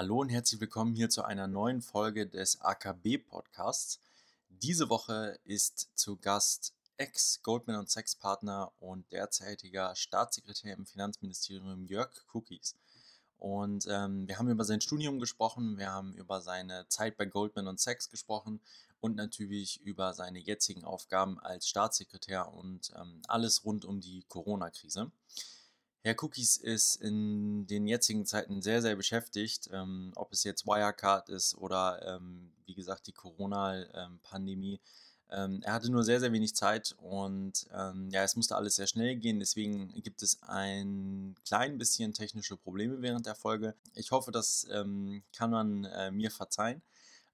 Hallo und herzlich willkommen hier zu einer neuen Folge des AKB Podcasts. Diese Woche ist zu Gast Ex-Goldman Sachs Partner und derzeitiger Staatssekretär im Finanzministerium Jörg Cookies. Und ähm, wir haben über sein Studium gesprochen, wir haben über seine Zeit bei Goldman Sachs gesprochen und natürlich über seine jetzigen Aufgaben als Staatssekretär und ähm, alles rund um die Corona-Krise. Herr Cookies ist in den jetzigen Zeiten sehr, sehr beschäftigt, ähm, ob es jetzt Wirecard ist oder ähm, wie gesagt die Corona-Pandemie. Ähm, er hatte nur sehr, sehr wenig Zeit und ähm, ja, es musste alles sehr schnell gehen. Deswegen gibt es ein klein bisschen technische Probleme während der Folge. Ich hoffe, das ähm, kann man äh, mir verzeihen.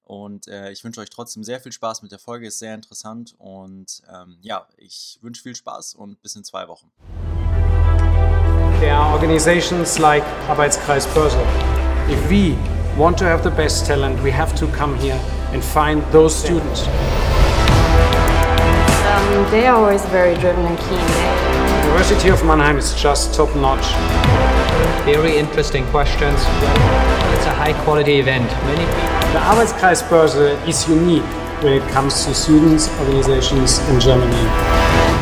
Und äh, ich wünsche euch trotzdem sehr viel Spaß mit der Folge, ist sehr interessant. Und ähm, ja, ich wünsche viel Spaß und bis in zwei Wochen. There are organizations like Arbeitskreis Börse. If we want to have the best talent, we have to come here and find those students. Um, they are always very driven and keen. The University of Mannheim is just top notch. Very interesting questions. It's a high quality event. Many people. The Arbeitskreis Börse is unique when it comes to students, organizations in Germany.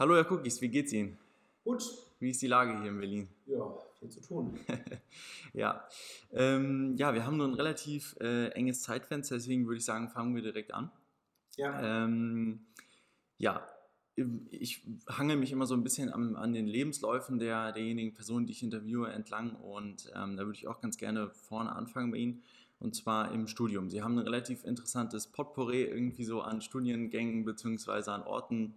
Hallo Herr Cookies, wie geht's Ihnen? Gut. Wie ist die Lage hier in Berlin? Ja, viel zu tun. ja. Ähm, ja, wir haben nur ein relativ äh, enges Zeitfenster, deswegen würde ich sagen, fangen wir direkt an. Ja. Ähm, ja, ich hange mich immer so ein bisschen an, an den Lebensläufen der, derjenigen Personen, die ich interviewe, entlang und ähm, da würde ich auch ganz gerne vorne anfangen bei Ihnen und zwar im Studium. Sie haben ein relativ interessantes Potpourri irgendwie so an Studiengängen bzw. an Orten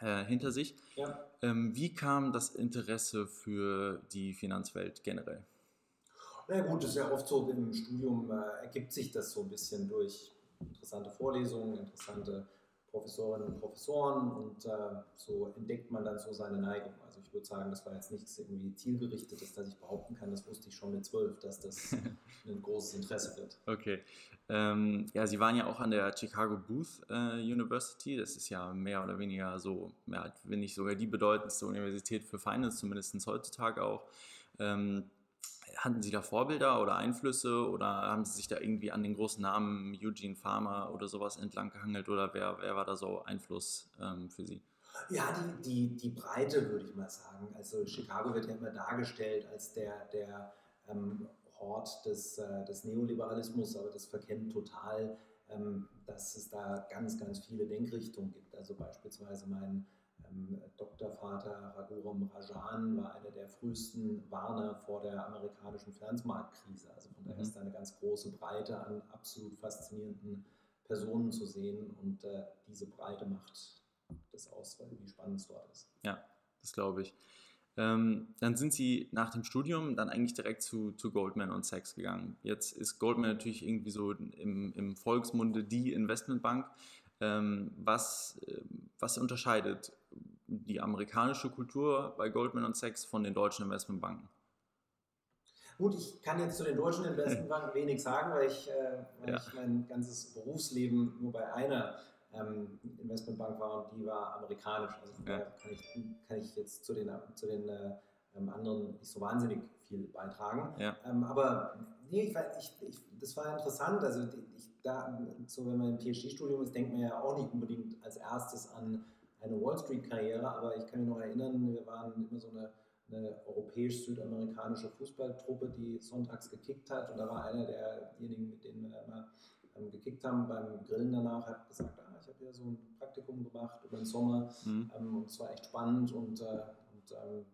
äh, hinter sich. Ja. Ähm, wie kam das Interesse für die Finanzwelt generell? Na gut, das ist ja oft so im Studium äh, ergibt sich das so ein bisschen durch interessante Vorlesungen, interessante Professorinnen und Professoren und äh, so entdeckt man dann so seine Neigung. Also ich würde sagen, das war jetzt nichts irgendwie zielgerichtetes, dass ich behaupten kann, das wusste ich schon mit zwölf, dass das ein großes Interesse wird. Okay. Ähm, ja, Sie waren ja auch an der Chicago Booth äh, University. Das ist ja mehr oder weniger so, ja, wenn nicht sogar die bedeutendste Universität für Finance, zumindest heutzutage auch. Ähm, hatten Sie da Vorbilder oder Einflüsse oder haben Sie sich da irgendwie an den großen Namen Eugene Farmer oder sowas entlang gehangelt oder wer, wer war da so Einfluss ähm, für Sie? Ja, die, die, die Breite würde ich mal sagen. Also Chicago wird ja immer dargestellt als der, der ähm, Hort des, äh, des Neoliberalismus, aber das verkennt total, ähm, dass es da ganz, ganz viele Denkrichtungen gibt. Also beispielsweise mein ähm, Doktorvater Raghuram Rajan war einer der frühesten Warner vor der amerikanischen Finanzmarktkrise. Also von daher mhm. ist da eine ganz große Breite an absolut faszinierenden Personen zu sehen und äh, diese Breite macht das aus, wie spannend es dort ist. Ja, das glaube ich. Ähm, dann sind sie nach dem Studium dann eigentlich direkt zu, zu Goldman und Sachs gegangen. Jetzt ist Goldman natürlich irgendwie so im, im Volksmunde die Investmentbank. Ähm, was, äh, was unterscheidet die amerikanische Kultur bei Goldman und Sachs von den deutschen Investmentbanken? Gut, ich kann jetzt zu den deutschen Investmentbanken wenig sagen, weil ich, äh, weil ja. ich mein ganzes Berufsleben nur bei einer ähm, Investmentbank war und die war amerikanisch. Also ja. kann, ich, kann ich jetzt zu den, zu den äh, anderen nicht so wahnsinnig viel beitragen. Ja. Ähm, aber nee, ich, ich, ich, das war interessant. Also ich, da, so wenn man im PhD-Studium ist, denkt man ja auch nicht unbedingt als erstes an eine Wall Street-Karriere, aber ich kann mich noch erinnern, wir waren immer so eine, eine europäisch-südamerikanische Fußballtruppe, die sonntags gekickt hat und da war einer derjenigen, mit denen wir immer ähm, gekickt haben, beim Grillen danach, hat gesagt, ah, ich habe hier so ein Praktikum gemacht über den Sommer mhm. ähm, und es war echt spannend und, äh, und ähm,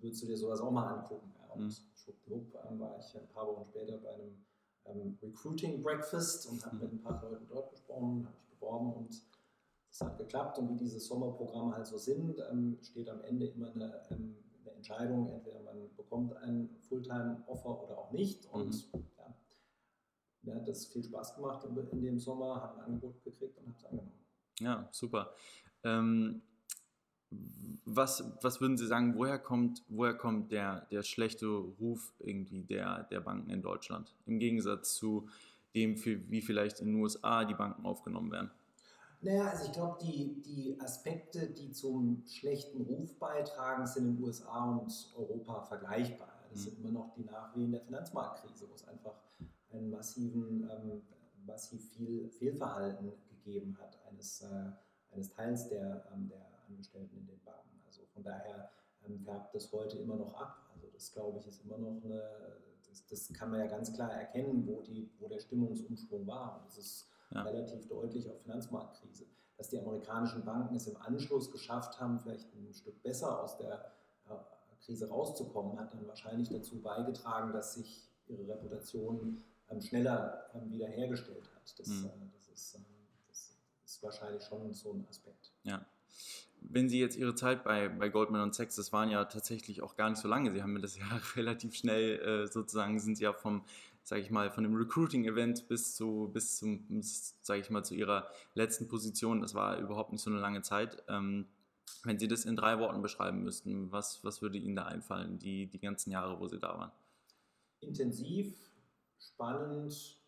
würdest du dir sowas auch mal angucken? Ja, und mhm. schwuppdiwupp ähm, war ich ein paar Wochen später bei einem ähm, Recruiting Breakfast und habe mhm. mit ein paar Leuten dort gesprochen, habe mich beworben und es hat geklappt. Und wie diese Sommerprogramme halt so sind, ähm, steht am Ende immer eine, ähm, eine, Entscheidung, entweder man bekommt ein Fulltime-Offer oder auch nicht. Und mhm. ja, mir hat das viel Spaß gemacht in dem Sommer, habe ein Angebot gekriegt und habe es angenommen. Ja, super. Ähm, was, was würden Sie sagen, woher kommt, woher kommt der, der schlechte Ruf irgendwie der, der Banken in Deutschland? Im Gegensatz zu dem, wie vielleicht in den USA die Banken aufgenommen werden? Naja, also ich glaube, die, die Aspekte, die zum schlechten Ruf beitragen, sind in den USA und Europa vergleichbar. Das sind immer noch die Nachwehen der Finanzmarktkrise, wo es einfach einen massiven, ähm, massiv viel Fehlverhalten gegeben hat eines, äh, eines Teils der, ähm, der Angestellten in den Banken. Also von daher ähm, färbt das heute immer noch ab. Also das glaube ich ist immer noch eine, das, das, kann man ja ganz klar erkennen, wo, die, wo der Stimmungsumschwung war. Und das ist ja. relativ deutlich auf Finanzmarktkrise. Dass die amerikanischen Banken es im Anschluss geschafft haben, vielleicht ein Stück besser aus der äh, Krise rauszukommen, hat dann wahrscheinlich dazu beigetragen, dass sich ihre Reputation ähm, schneller ähm, wiederhergestellt hat. Das, mhm. äh, das, ist, äh, das, ist, wahrscheinlich schon so ein Aspekt. Ja. Wenn Sie jetzt Ihre Zeit bei, bei Goldman und Sachs, das waren ja tatsächlich auch gar nicht so lange, Sie haben mir das ja relativ schnell äh, sozusagen, sind Sie ja vom, sage ich mal, von dem Recruiting-Event bis zu, bis zum, sage ich mal, zu Ihrer letzten Position, das war überhaupt nicht so eine lange Zeit. Ähm, wenn Sie das in drei Worten beschreiben müssten, was, was würde Ihnen da einfallen, die, die ganzen Jahre, wo Sie da waren? Intensiv, spannend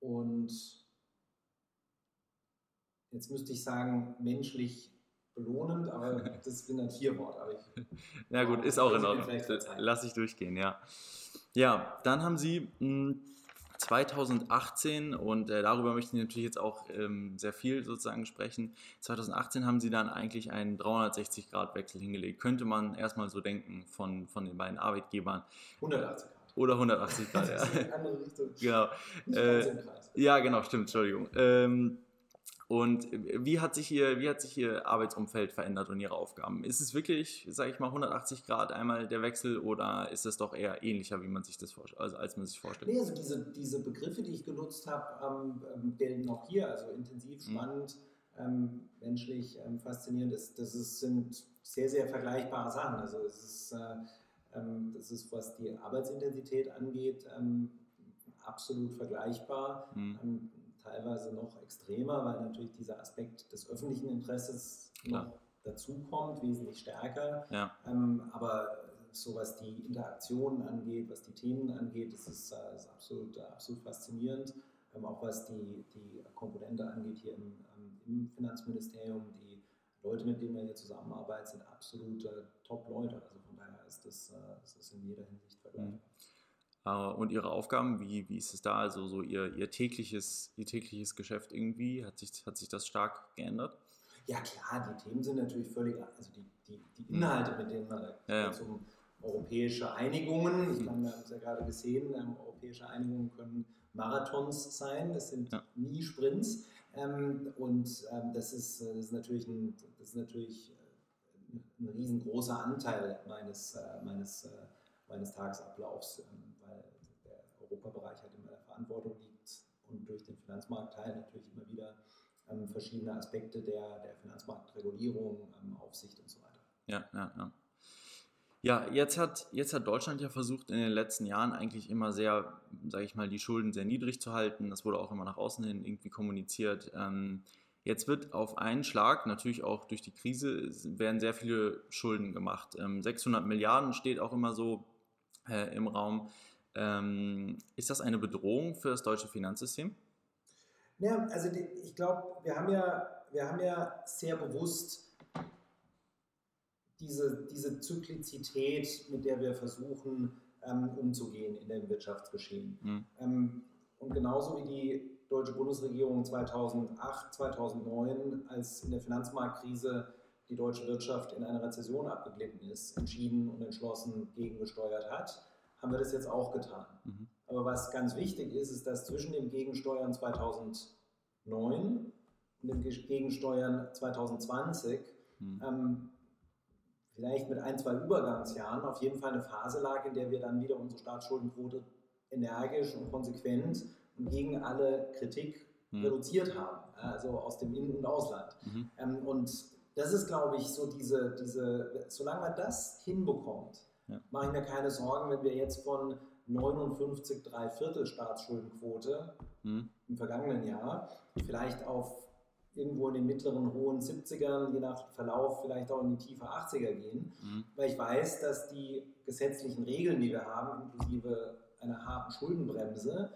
und jetzt müsste ich sagen, menschlich belohnend, aber das sind dann vier Worte. Aber ich, ja gut, ist auch in Ordnung. Lass ich durchgehen, ja. Ja, dann haben Sie mh, hm, 2018 und äh, darüber möchte ich natürlich jetzt auch ähm, sehr viel sozusagen sprechen. 2018 haben Sie dann eigentlich einen 360-Grad-Wechsel hingelegt. Könnte man erstmal so denken von, von den beiden Arbeitgebern. 180 Grad. Oder 180 Grad, ja. andere Richtung. Genau. Äh, ja, genau, stimmt, Entschuldigung. Ähm, und wie hat, sich ihr, wie hat sich Ihr Arbeitsumfeld verändert und Ihre Aufgaben? Ist es wirklich, sage ich mal, 180 Grad einmal der Wechsel oder ist es doch eher ähnlicher, wie man sich das vorstellt, also als man sich vorstellt? Nee, also diese, diese Begriffe, die ich genutzt habe, ähm, gelten auch hier. Also intensiv, mhm. spannend, mhm. ähm, menschlich ähm, faszinierend. Das, das ist, sind sehr, sehr vergleichbare Sachen. Also es ist, äh, ähm, das ist, was die Arbeitsintensität angeht, ähm, absolut vergleichbar. Mhm ähm, teilweise noch extremer, weil natürlich dieser Aspekt des öffentlichen Interesses Klar. noch dazukommt, wesentlich stärker. Ja. Ähm, aber so was die Interaktionen angeht, was die Themen angeht, das ist, äh, ist absolut, äh, absolut faszinierend. Ähm, auch was die, die Komponente angeht hier im, ähm, im Finanzministerium, die Leute, mit denen wir hier zusammenarbeiten, sind absolute Top-Leute. Also von daher ist das, äh, ist das in jeder Hinsicht vergleichbar. Mhm. Äh, und ihre Aufgaben, wie, wie ist es da? Also so ihr, ihr, tägliches, ihr tägliches Geschäft irgendwie, hat sich, hat sich das stark geändert? Ja klar, die Themen sind natürlich völlig, also die, die, die hm. Inhalte, mit denen man ja, ja. um europäische Einigungen, ich hm. meine, wir haben es ja gerade gesehen, ähm, europäische Einigungen können Marathons sein, das sind ja. nie Sprints. Ähm, und ähm, das, ist, das, ist natürlich ein, das ist natürlich äh, ein riesengroßer Anteil meines, äh, meines, äh, meines Tagesablaufs. Ähm, Europabereich halt in meiner Verantwortung liegt und durch den Finanzmarktteil natürlich immer wieder ähm, verschiedene Aspekte der, der Finanzmarktregulierung, ähm, Aufsicht und so weiter. Ja, ja, ja. Ja, jetzt hat, jetzt hat Deutschland ja versucht, in den letzten Jahren eigentlich immer sehr, sage ich mal, die Schulden sehr niedrig zu halten. Das wurde auch immer nach außen hin irgendwie kommuniziert. Ähm, jetzt wird auf einen Schlag, natürlich auch durch die Krise, werden sehr viele Schulden gemacht. 600 ähm, Milliarden steht auch immer so äh, im Raum. Ähm, ist das eine Bedrohung für das deutsche Finanzsystem? Ja, also ich glaube, wir, haben ja, wir haben ja sehr bewusst diese, diese Zyklizität, mit der wir versuchen ähm, umzugehen in dem Wirtschaftsgeschehen. Mhm. Ähm, und genauso wie die deutsche Bundesregierung 2008, 2009, als in der Finanzmarktkrise die deutsche Wirtschaft in eine Rezession abgeglitten ist, entschieden und entschlossen gegengesteuert hat, haben wir das jetzt auch getan. Mhm. Aber was ganz wichtig ist, ist, dass zwischen dem Gegensteuern 2009 und dem Gegensteuern 2020 mhm. ähm, vielleicht mit ein, zwei Übergangsjahren auf jeden Fall eine Phase lag, in der wir dann wieder unsere Staatsschuldenquote energisch und konsequent und gegen alle Kritik mhm. reduziert haben, also aus dem In- und Ausland. Mhm. Ähm, und das ist, glaube ich, so diese, diese, solange man das hinbekommt, ja. Mache ich mir keine Sorgen, wenn wir jetzt von 59 Viertel Staatsschuldenquote mhm. im vergangenen Jahr vielleicht auf irgendwo in den mittleren hohen 70ern, je nach Verlauf vielleicht auch in die tiefe 80er gehen, mhm. weil ich weiß, dass die gesetzlichen Regeln, die wir haben, inklusive einer harten Schuldenbremse,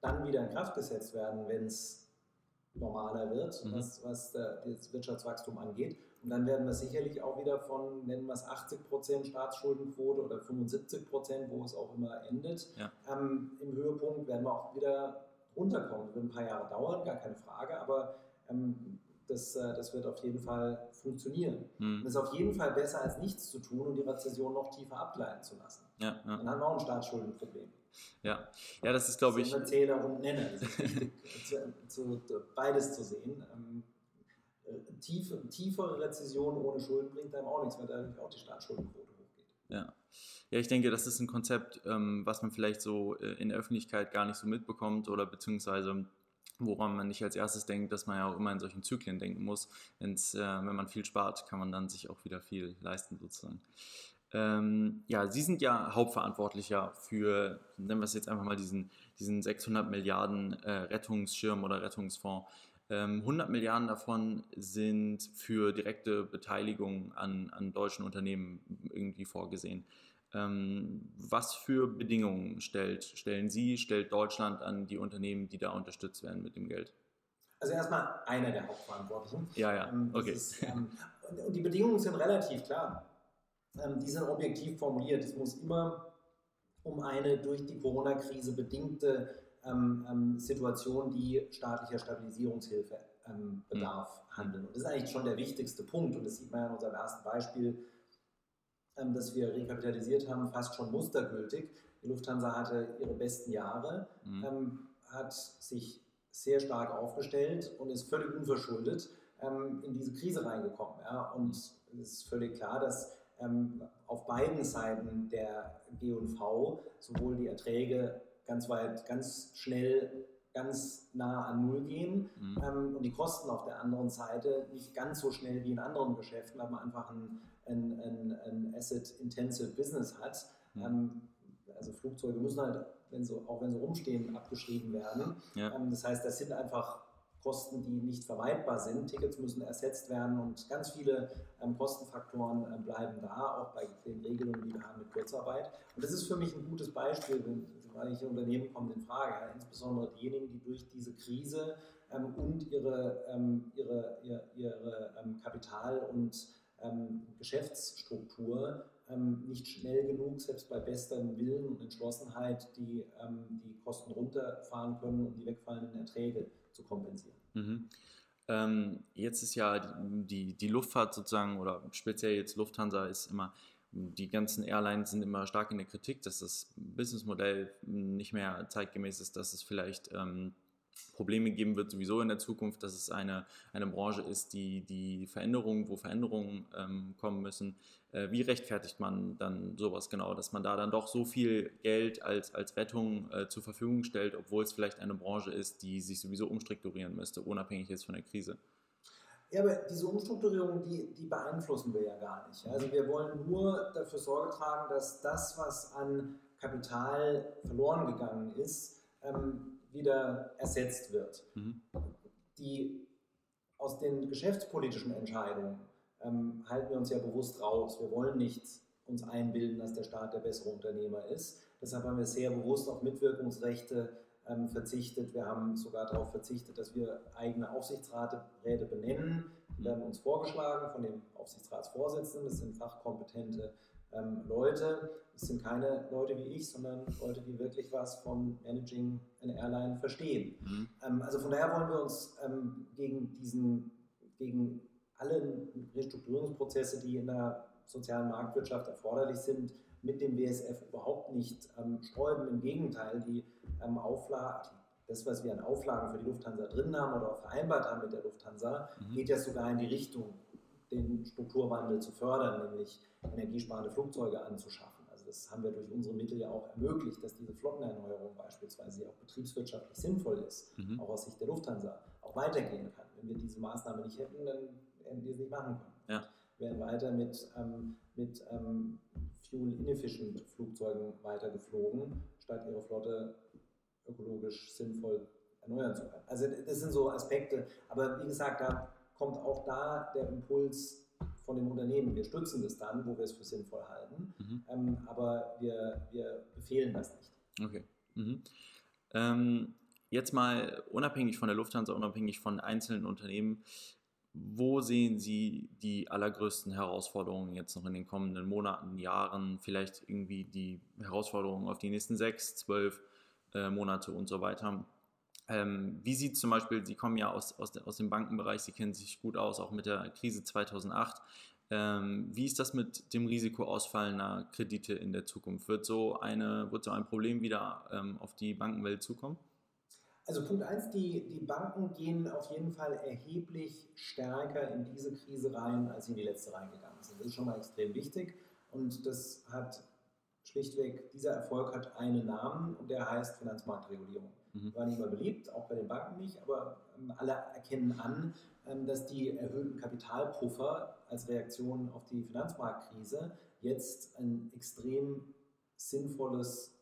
dann wieder in Kraft gesetzt werden, wenn es normaler wird, mhm. was, was das Wirtschaftswachstum angeht. Und dann werden wir sicherlich auch wieder von, nennen wir es 80% Staatsschuldenquote oder 75%, wo es auch immer endet, ja. ähm, im Höhepunkt werden wir auch wieder runterkommen. Das wird ein paar Jahre dauern, gar keine Frage, aber ähm, das, äh, das wird auf jeden Fall funktionieren. Mhm. Es ist auf jeden Fall besser, als nichts zu tun und die Rezession noch tiefer abgleiten zu lassen. Ja, ja. Dann haben wir auch ein Staatsschuldenproblem. Ja, ja das ist, glaube ich. Zähler und Nenner. Das ist wichtig, zu, zu, beides zu sehen. Ähm, äh, tiefe, tiefere Rezession ohne Schulden bringt einem auch nichts, weil dadurch auch die Staatsschuldenquote hochgeht. Ja. Ja, ich denke, das ist ein Konzept, ähm, was man vielleicht so äh, in der Öffentlichkeit gar nicht so mitbekommt oder beziehungsweise woran man nicht als erstes denkt, dass man ja auch immer in solchen Zyklen denken muss. Äh, wenn man viel spart, kann man dann sich auch wieder viel leisten sozusagen. Ähm, ja, Sie sind ja Hauptverantwortlicher für, nennen wir es jetzt einfach mal diesen, diesen 600 Milliarden äh, Rettungsschirm oder Rettungsfonds. Ähm, 100 Milliarden davon sind für direkte Beteiligung an, an deutschen Unternehmen irgendwie vorgesehen. Ähm, was für Bedingungen stellt, stellen Sie, stellt Deutschland an die Unternehmen, die da unterstützt werden mit dem Geld? Also erstmal einer der Hauptverantwortlichen. Ja, ja, ähm, okay. Ist, ähm, und die Bedingungen sind relativ klar. Ähm, die sind objektiv formuliert. Es muss immer um eine durch die Corona-Krise bedingte ähm, ähm, Situation, die staatlicher Stabilisierungshilfe bedarf, mhm. handeln. Und das ist eigentlich schon der wichtigste Punkt. Und das sieht man ja in unserem ersten Beispiel ähm, das wir rekapitalisiert haben, fast schon mustergültig. Die Lufthansa hatte ihre besten Jahre, mhm. ähm, hat sich sehr stark aufgestellt und ist völlig unverschuldet ähm, in diese Krise reingekommen. Ja? Und mhm. es ist völlig klar, dass ähm, auf beiden Seiten der G&V sowohl die Erträge ganz weit, ganz schnell ganz nah an Null gehen mhm. ähm, und die Kosten auf der anderen Seite nicht ganz so schnell wie in anderen Geschäften, weil man einfach ein, ein, ein, ein Asset-Intensive Business hat. Mhm. Ähm, also Flugzeuge müssen halt, wenn sie, auch wenn sie rumstehen, abgeschrieben werden. Ja. Ähm, das heißt, das sind einfach Kosten, die nicht vermeidbar sind. Tickets müssen ersetzt werden und ganz viele ähm, Kostenfaktoren ähm, bleiben da, auch bei den Regelungen, die wir haben mit Kurzarbeit. Und das ist für mich ein gutes Beispiel, wenn manche Unternehmen kommen in Frage, ja, insbesondere diejenigen, die durch diese Krise ähm, und ihre, ähm, ihre, ihre, ihre ähm, Kapital- und ähm, Geschäftsstruktur nicht schnell genug, selbst bei bestem Willen und Entschlossenheit, die, die Kosten runterfahren können und die wegfallenden Erträge zu kompensieren. Mhm. Ähm, jetzt ist ja die, die, Luftfahrt sozusagen, oder speziell jetzt Lufthansa, ist immer, die ganzen Airlines sind immer stark in der Kritik, dass das Businessmodell nicht mehr zeitgemäß ist, dass es vielleicht ähm, Probleme geben wird, sowieso in der Zukunft, dass es eine, eine Branche ist, die die Veränderungen, wo Veränderungen ähm, kommen müssen. Äh, wie rechtfertigt man dann sowas genau, dass man da dann doch so viel Geld als, als Rettung äh, zur Verfügung stellt, obwohl es vielleicht eine Branche ist, die sich sowieso umstrukturieren müsste, unabhängig jetzt von der Krise? Ja, aber diese Umstrukturierung, die, die beeinflussen wir ja gar nicht. Also wir wollen nur dafür Sorge tragen, dass das, was an Kapital verloren gegangen ist, ähm, wieder ersetzt wird. Mhm. Die aus den geschäftspolitischen Entscheidungen ähm, halten wir uns ja bewusst raus. Wir wollen nicht uns einbilden, dass der Staat der bessere Unternehmer ist. Deshalb haben wir sehr bewusst auf Mitwirkungsrechte ähm, verzichtet. Wir haben sogar darauf verzichtet, dass wir eigene Aufsichtsräte benennen. Die werden uns vorgeschlagen von dem Aufsichtsratsvorsitzenden. Das sind fachkompetente ähm, Leute. Es sind keine Leute wie ich, sondern Leute, die wirklich was vom Managing eine Airline verstehen. Mhm. Ähm, also von daher wollen wir uns ähm, gegen diesen, gegen alle Restrukturierungsprozesse, die in der sozialen Marktwirtschaft erforderlich sind, mit dem WSF überhaupt nicht ähm, sträuben. Im Gegenteil, die ähm, Auflagen, das, was wir an Auflagen für die Lufthansa drin haben oder auch vereinbart haben mit der Lufthansa, mhm. geht ja sogar in die Richtung, den Strukturwandel zu fördern, nämlich energiesparende Flugzeuge anzuschaffen. Also das haben wir durch unsere Mittel ja auch ermöglicht, dass diese Flottenerneuerung beispielsweise auch betriebswirtschaftlich sinnvoll ist, mhm. auch aus Sicht der Lufthansa, auch weitergehen kann. Wenn wir diese Maßnahme nicht hätten, dann hätten wir es nicht machen können. Ja. Wir wären weiter mit, ähm, mit ähm, fuel-inefficient Flugzeugen weitergeflogen, statt ihre Flotte ökologisch sinnvoll erneuern zu können. Also das sind so Aspekte, aber wie gesagt, da kommt auch da der Impuls von dem Unternehmen. Wir stützen das dann, wo wir es für sinnvoll halten, mhm. ähm, aber wir, wir befehlen das nicht. Okay. Mhm. Ähm, jetzt mal unabhängig von der Lufthansa, unabhängig von einzelnen Unternehmen, wo sehen Sie die allergrößten Herausforderungen jetzt noch in den kommenden Monaten, Jahren, vielleicht irgendwie die Herausforderungen auf die nächsten sechs, zwölf äh, Monate und so weiter? Ähm, wie sieht zum Beispiel, Sie kommen ja aus, aus, aus dem Bankenbereich, Sie kennen sich gut aus, auch mit der Krise 2008. Ähm, wie ist das mit dem Risiko ausfallender Kredite in der Zukunft? Wird so, eine, wird so ein Problem wieder ähm, auf die Bankenwelt zukommen? Also Punkt eins, die, die Banken gehen auf jeden Fall erheblich stärker in diese Krise rein, als sie in die letzte reingegangen sind. Das ist schon mal extrem wichtig und das hat schlichtweg, dieser Erfolg hat einen Namen und der heißt Finanzmarktregulierung. Mhm. War nicht mehr beliebt, auch bei den Banken nicht, aber ähm, alle erkennen an, ähm, dass die erhöhten Kapitalpuffer als Reaktion auf die Finanzmarktkrise jetzt ein extrem sinnvolles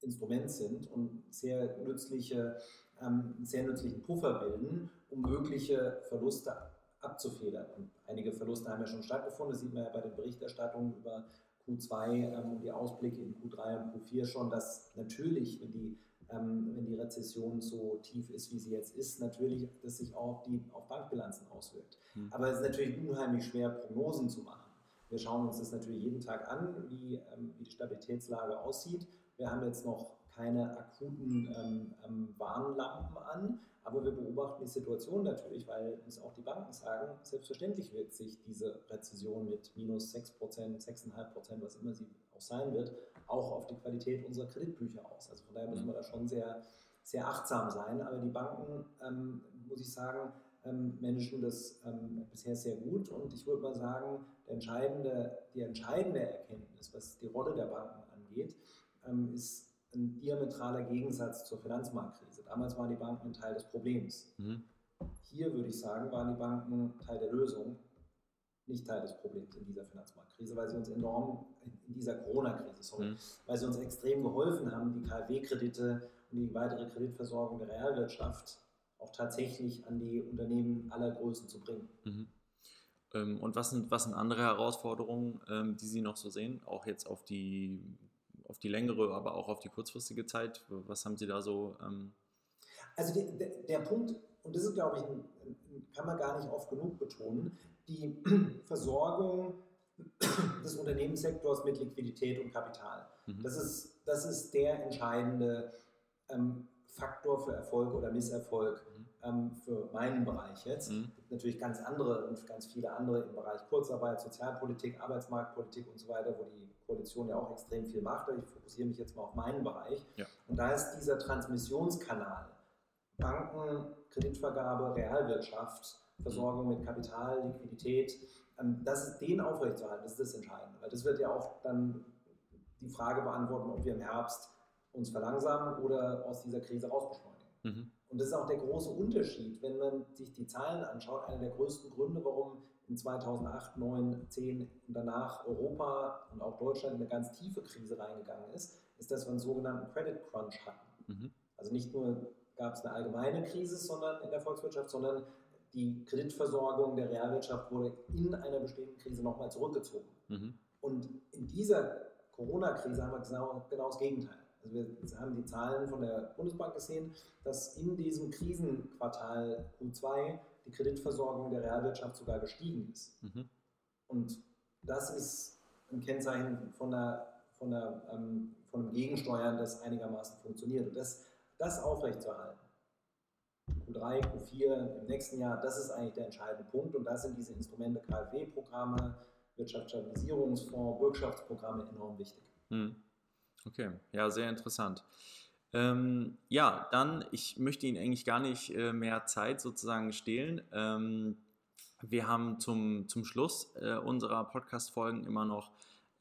Instrument sind und sehr nützliche, ähm, sehr nützlichen Puffer bilden, um mögliche Verluste abzufedern. Und einige Verluste haben ja schon stattgefunden, das sieht man ja bei den Berichterstattungen über Q2 ähm, und die Ausblicke in Q3 und Q4 schon, dass natürlich, wenn die, ähm, wenn die Rezession so tief ist, wie sie jetzt ist, natürlich, dass sich auch die, auf Bankbilanzen auswirkt. Mhm. Aber es ist natürlich unheimlich schwer, Prognosen zu machen. Wir schauen uns das natürlich jeden Tag an, wie, ähm, wie die Stabilitätslage aussieht wir haben jetzt noch keine akuten ähm, ähm, Warnlampen an, aber wir beobachten die Situation natürlich, weil uns auch die Banken sagen, selbstverständlich wirkt sich diese Rezession mit minus 6%, 6,5%, was immer sie auch sein wird, auch auf die Qualität unserer Kreditbücher aus. Also von daher müssen wir da schon sehr, sehr achtsam sein. Aber die Banken, ähm, muss ich sagen, ähm, managen das ähm, bisher sehr gut. Und ich würde mal sagen, entscheidende, die entscheidende Erkenntnis, was die Rolle der Banken angeht, ähm, ist ein diametraler Gegensatz zur Finanzmarktkrise. Damals waren die Banken ein Teil des Problems. Mhm. Hier würde ich sagen, waren die Banken Teil der Lösung, nicht Teil des Problems in dieser Finanzmarktkrise, weil sie uns enorm, in dieser Corona-Krise, sorry, mhm. weil sie uns extrem geholfen haben, die KfW-Kredite und die weitere Kreditversorgung der Realwirtschaft auch tatsächlich an die Unternehmen aller Größen zu bringen. Mhm. Ähm, und was sind, was sind andere Herausforderungen, ähm, die Sie noch so sehen, auch jetzt auf die auf die längere, aber auch auf die kurzfristige Zeit? Was haben Sie da so? Ähm also die, der, der, Punkt, und das ist, glaube ich, kann man gar nicht oft genug betonen, die Versorgung des Unternehmenssektors mit Liquidität und Kapital. Mhm. Das, ist, das ist der entscheidende ähm, Faktor für Erfolg oder Misserfolg mhm. ähm, für meinen Bereich jetzt. Mhm. Es gibt natürlich ganz andere und ganz viele andere im Bereich Kurzarbeit, Sozialpolitik, Arbeitsmarktpolitik und so weiter, wo die Koalition ja auch extrem viel macht. Ich fokussiere mich jetzt mal auf meinen Bereich. Ja. Und da ist dieser Transmissionskanal Banken, Kreditvergabe, Realwirtschaft, Versorgung mit Kapital, Liquidität, ähm, das ist den aufrechtzuerhalten, das ist das Entscheidende. Weil das wird ja auch dann die Frage beantworten, ob wir im Herbst uns verlangsamen oder aus dieser Krise rausbeschleunigen. Mhm. Und das ist auch der große Unterschied, wenn man sich die Zahlen anschaut. Einer der größten Gründe, warum in 2008, 9, 10 und danach Europa und auch Deutschland in eine ganz tiefe Krise reingegangen ist, ist, dass wir einen sogenannten Credit Crunch hatten. Mhm. Also nicht nur gab es eine allgemeine Krise sondern in der Volkswirtschaft, sondern die Kreditversorgung der Realwirtschaft wurde in einer bestehenden Krise nochmal zurückgezogen. Mhm. Und in dieser Corona-Krise haben wir genau, genau das Gegenteil. Also wir haben die Zahlen von der Bundesbank gesehen, dass in diesem Krisenquartal Q2 die Kreditversorgung der Realwirtschaft sogar gestiegen ist. Mhm. Und das ist ein Kennzeichen von, einer, von, einer, ähm, von einem Gegensteuern, das einigermaßen funktioniert. Und das, das aufrechtzuerhalten, Q3, Q4 im nächsten Jahr, das ist eigentlich der entscheidende Punkt. Und da sind diese Instrumente KfW-Programme, Wirtschaftsstabilisierungsfonds, Bürgschaftsprogramme enorm wichtig. Mhm. Okay, ja, sehr interessant. Ähm, ja, dann, ich möchte Ihnen eigentlich gar nicht äh, mehr Zeit sozusagen stehlen. Ähm, wir haben zum, zum Schluss äh, unserer Podcast-Folgen immer noch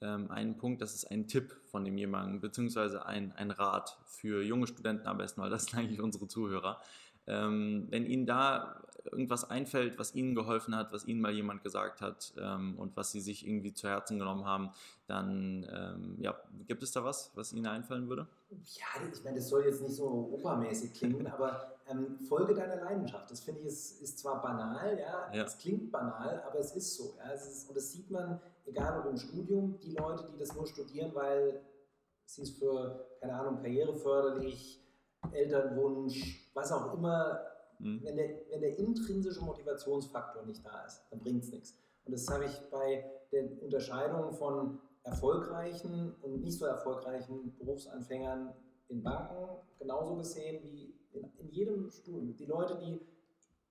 ähm, einen Punkt, das ist ein Tipp von dem jemanden, beziehungsweise ein, ein Rat für junge Studenten am besten, weil das sind eigentlich unsere Zuhörer. Ähm, wenn Ihnen da irgendwas einfällt, was Ihnen geholfen hat, was Ihnen mal jemand gesagt hat ähm, und was Sie sich irgendwie zu Herzen genommen haben, dann ähm, ja, gibt es da was, was Ihnen einfallen würde? Ja, ich meine, das soll jetzt nicht so opermäßig klingen, aber ähm, Folge deiner Leidenschaft. Das finde ich ist, ist zwar banal, ja, ja, es klingt banal, aber es ist so. Ja, es ist, und das sieht man, egal ob im Studium, die Leute, die das nur studieren, weil sie es für, keine Ahnung, karriereförderlich, Elternwunsch, was auch immer, Mhm. wenn, der, wenn der intrinsische Motivationsfaktor nicht da ist, dann bringt es nichts. Und das habe ich bei der Unterscheidung von erfolgreichen und nicht so erfolgreichen Berufsanfängern in Banken genauso gesehen wie in, in jedem Studium. Die Leute, die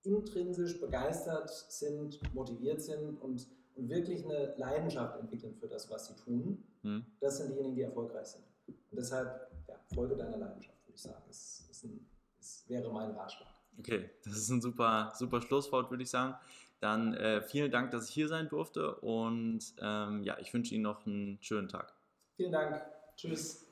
intrinsisch begeistert sind, motiviert sind und, und wirklich eine Leidenschaft entwickeln für das, was sie tun, Mhm. das sind diejenigen, die erfolgreich sind. Und deshalb, ja, Folge deiner Leidenschaft, würde ich sagen, ist, ist ein, ist, wäre mein Ratschlag. Okay, das ist ein super, super Schlusswort, würde ich sagen. Dann äh, vielen Dank, dass ich hier sein durfte und ähm, ja, ich wünsche Ihnen noch einen schönen Tag. Vielen Dank. Tschüss.